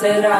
será.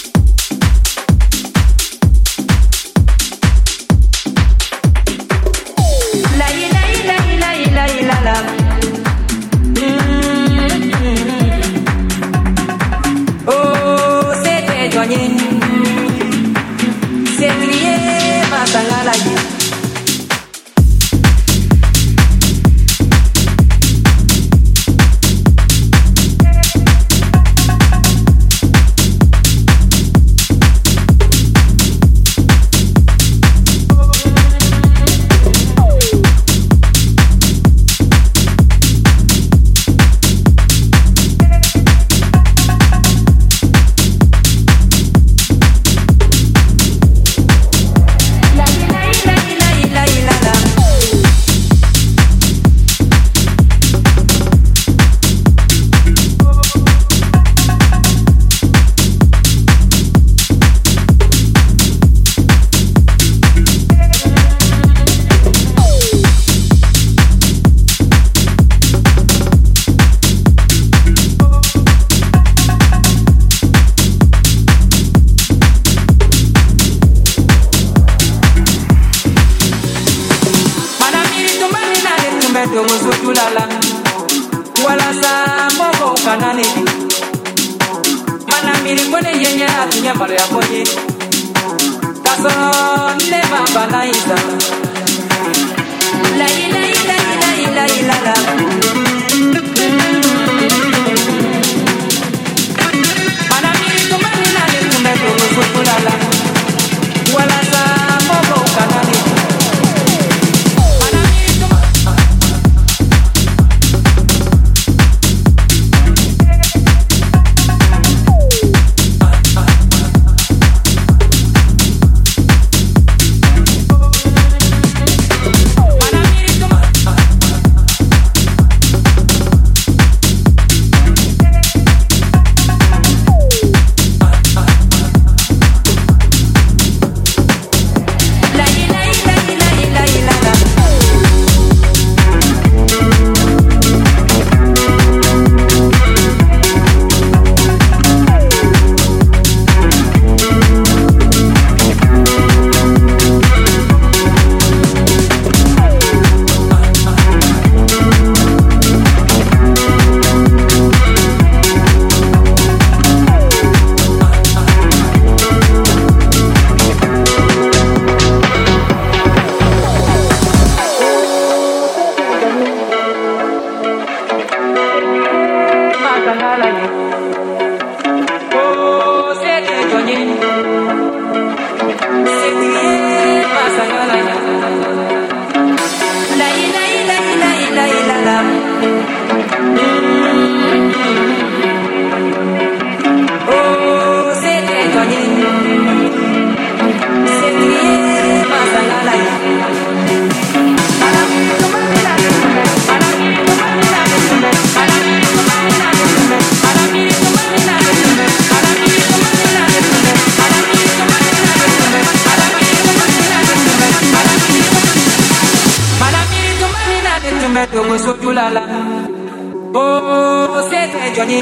Oh, c'est très Johnny.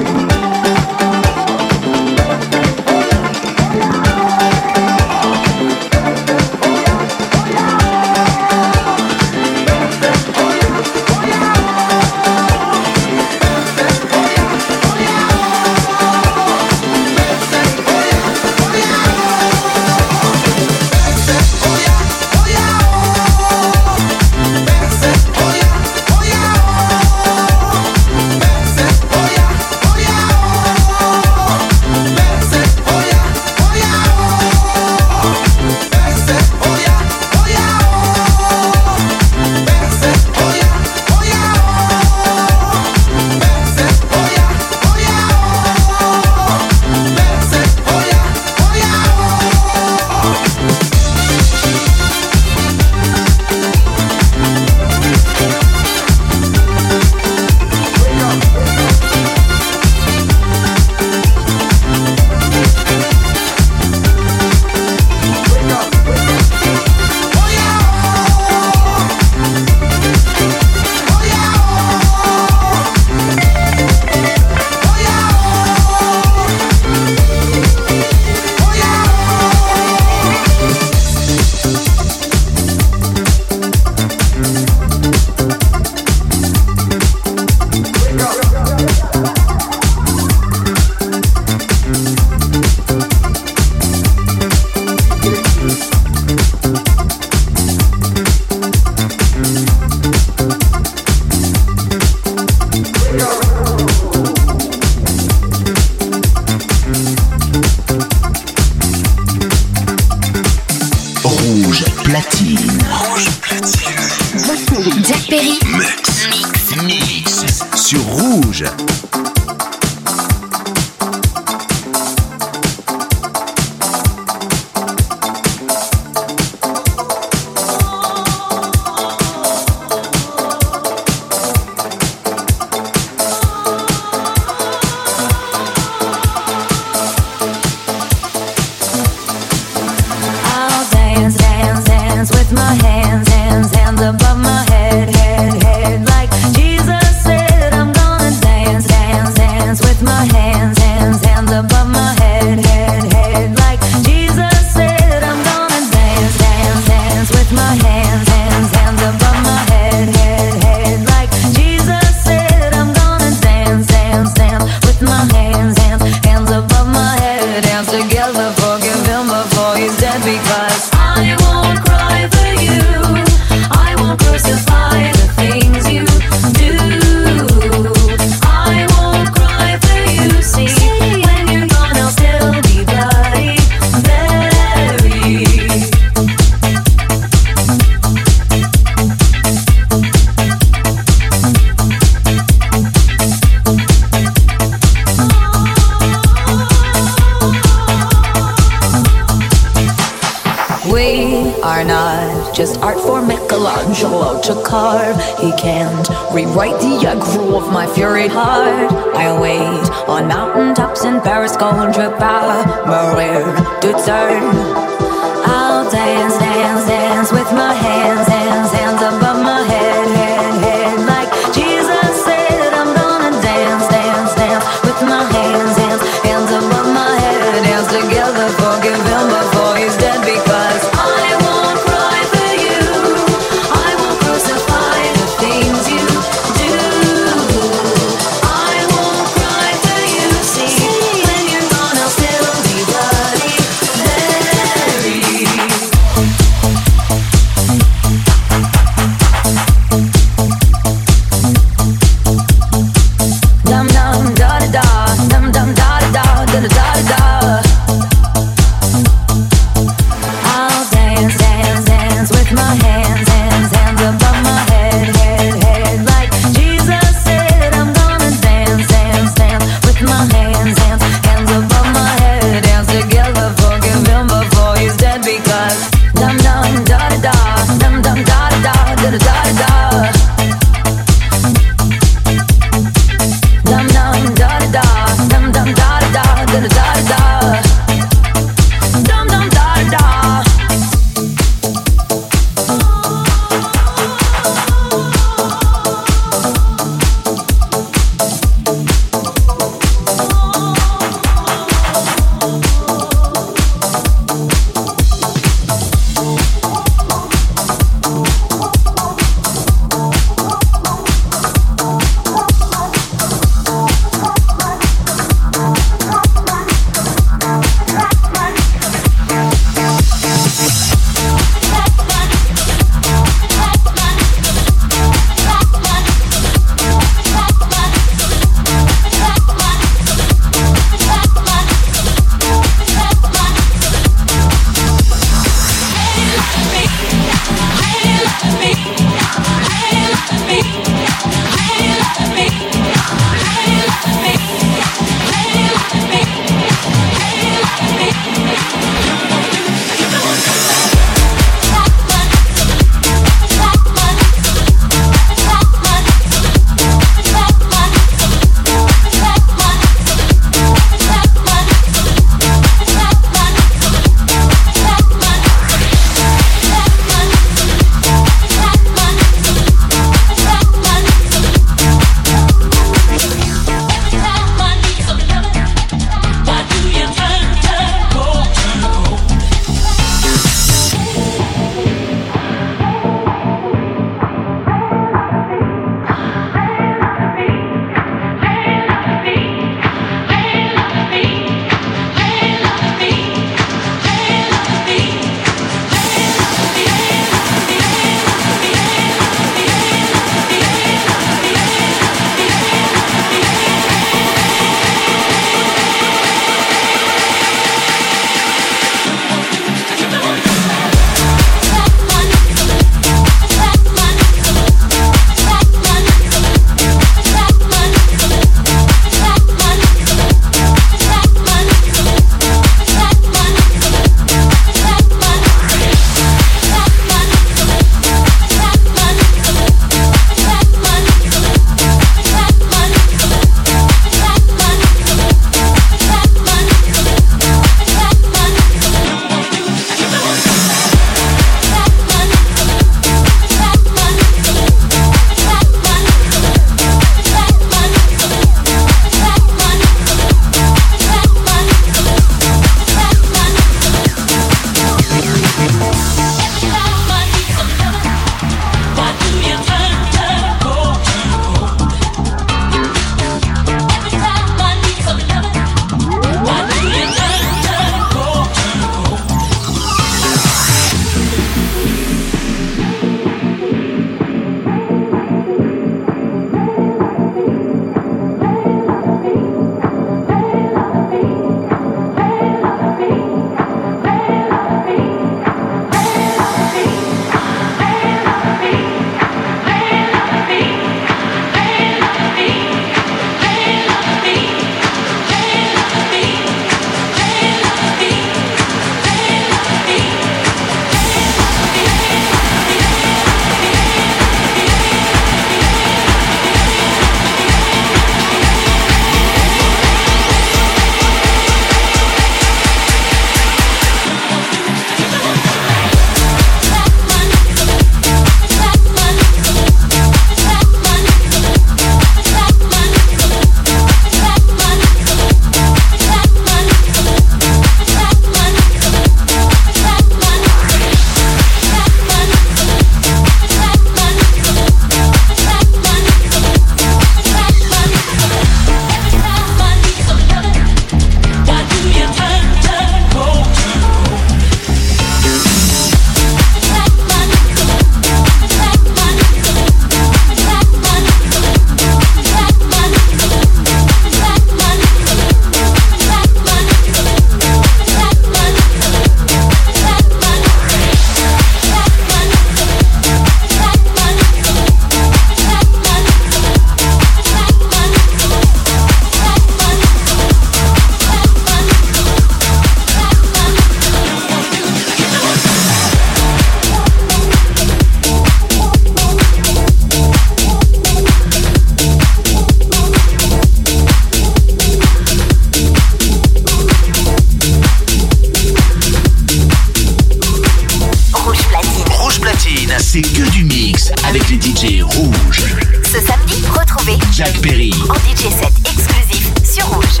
Ce samedi, retrouvez Jack Perry en DJ set exclusif sur Rouge.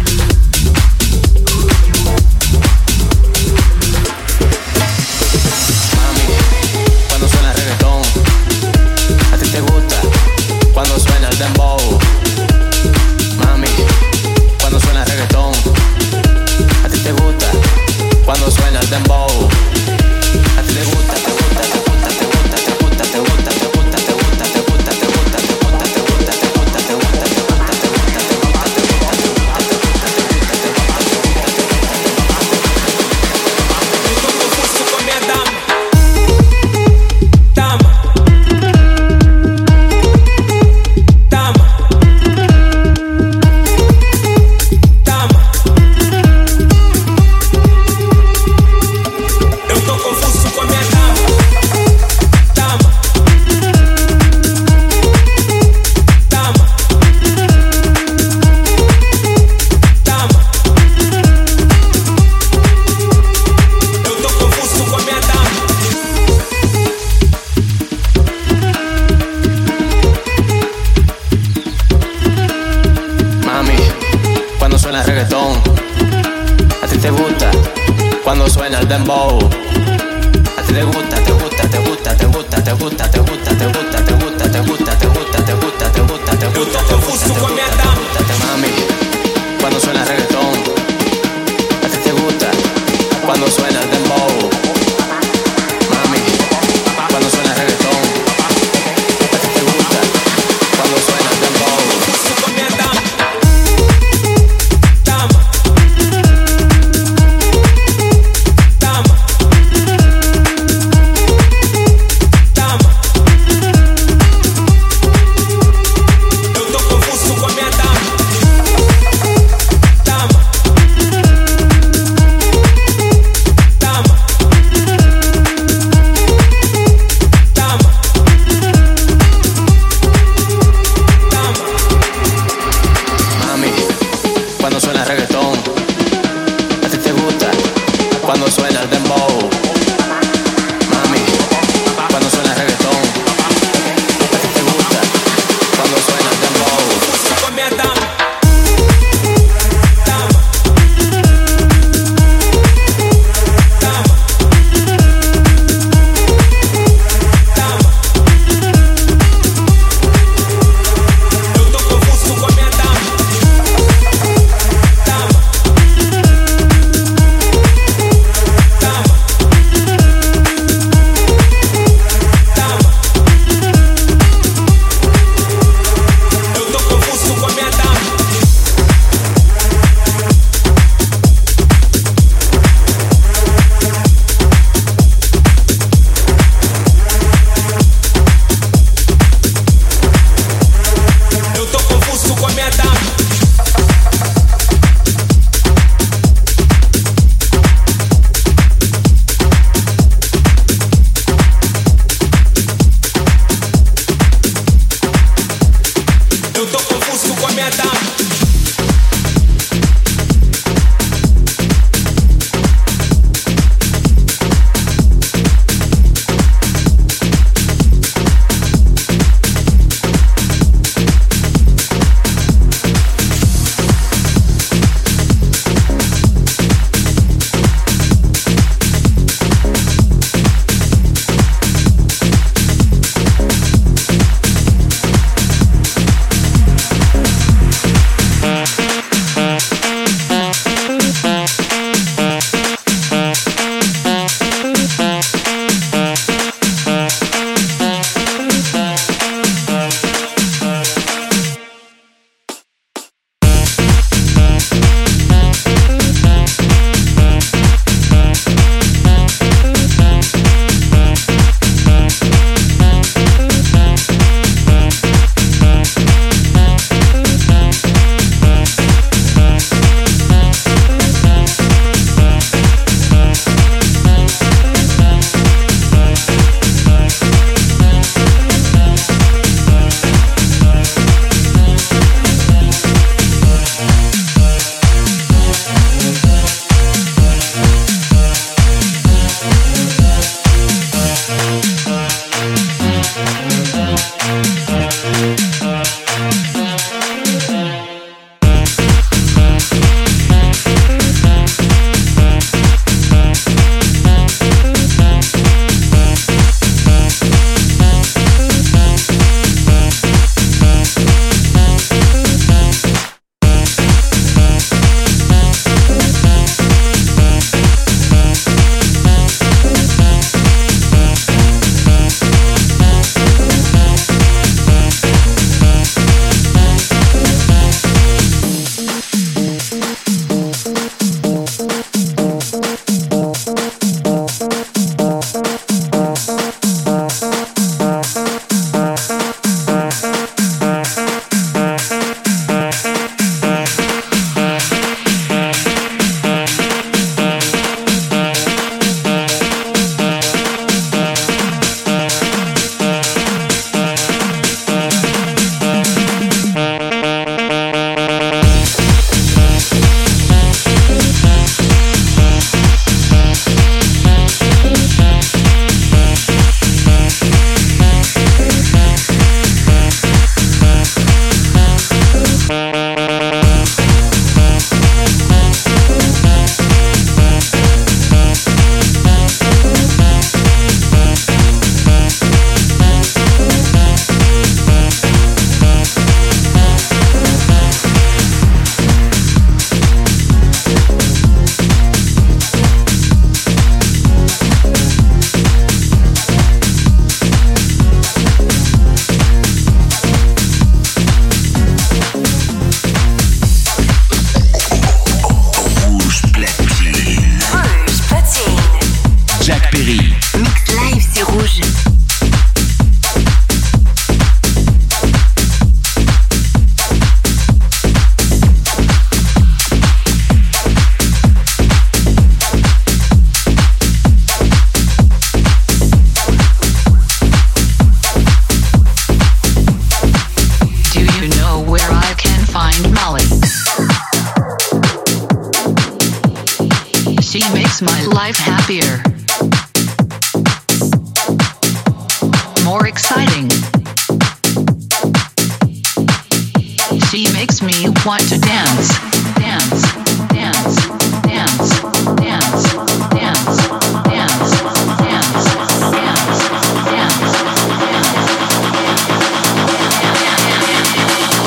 to dance.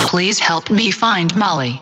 Please help me find Molly.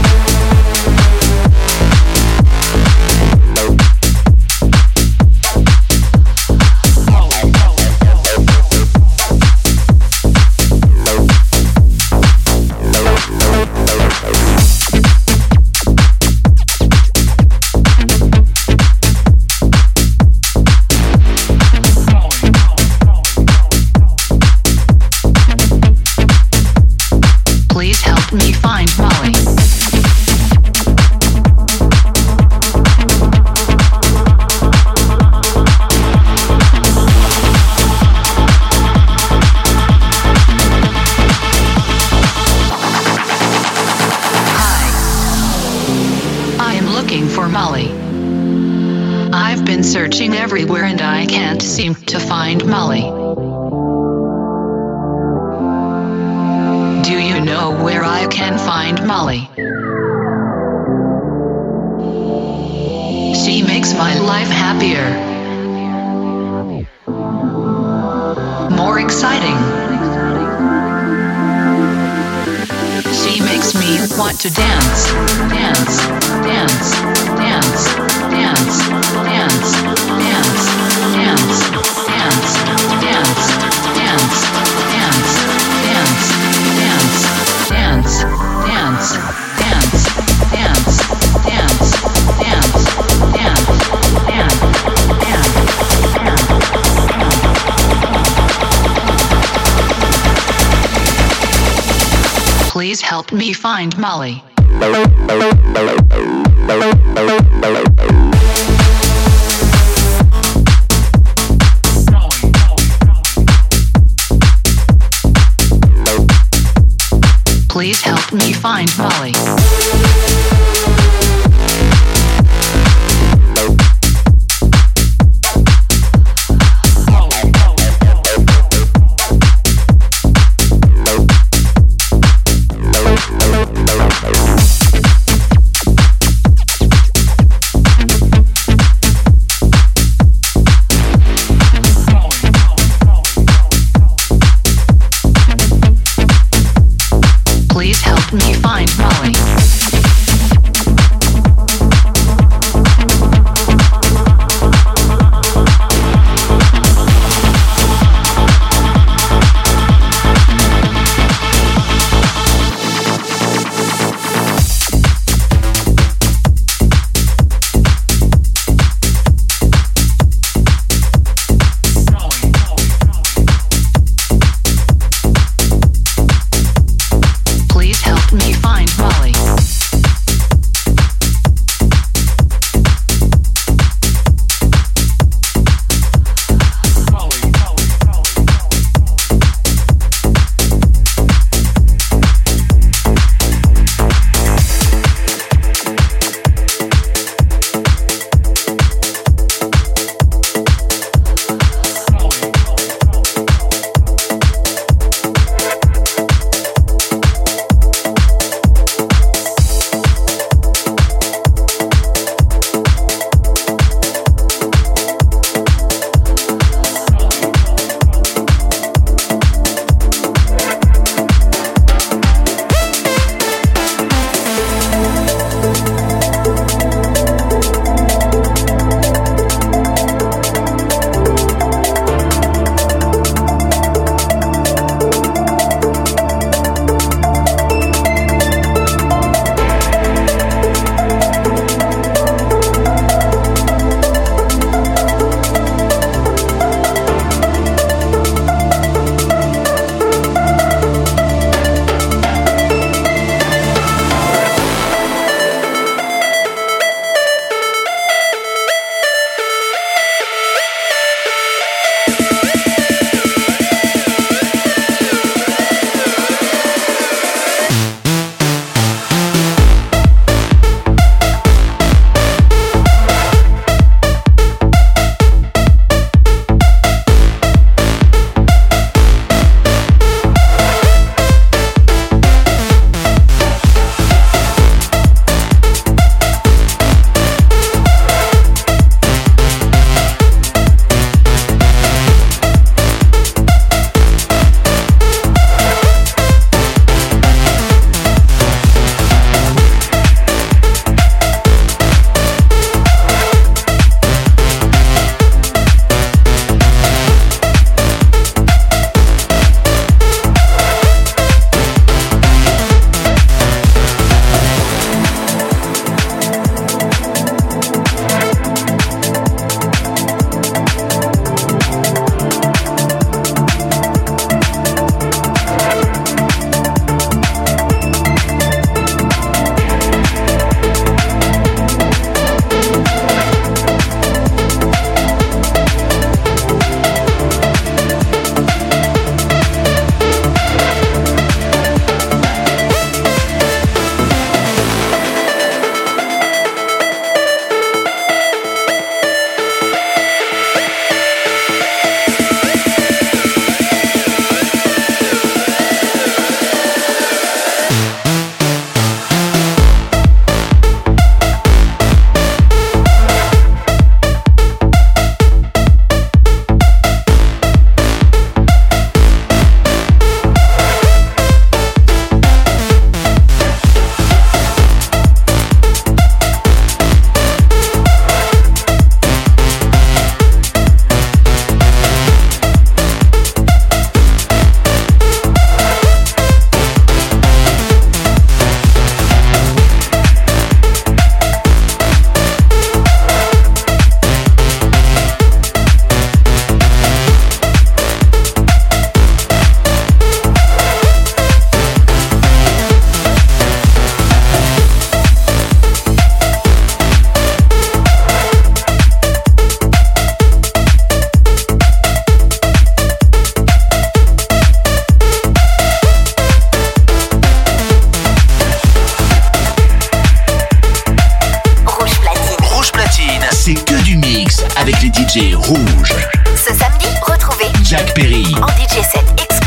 Let me find Molly. Please help me find Molly. que du mix avec les DJ rouges. Ce samedi, retrouvez Jack Perry en DJ set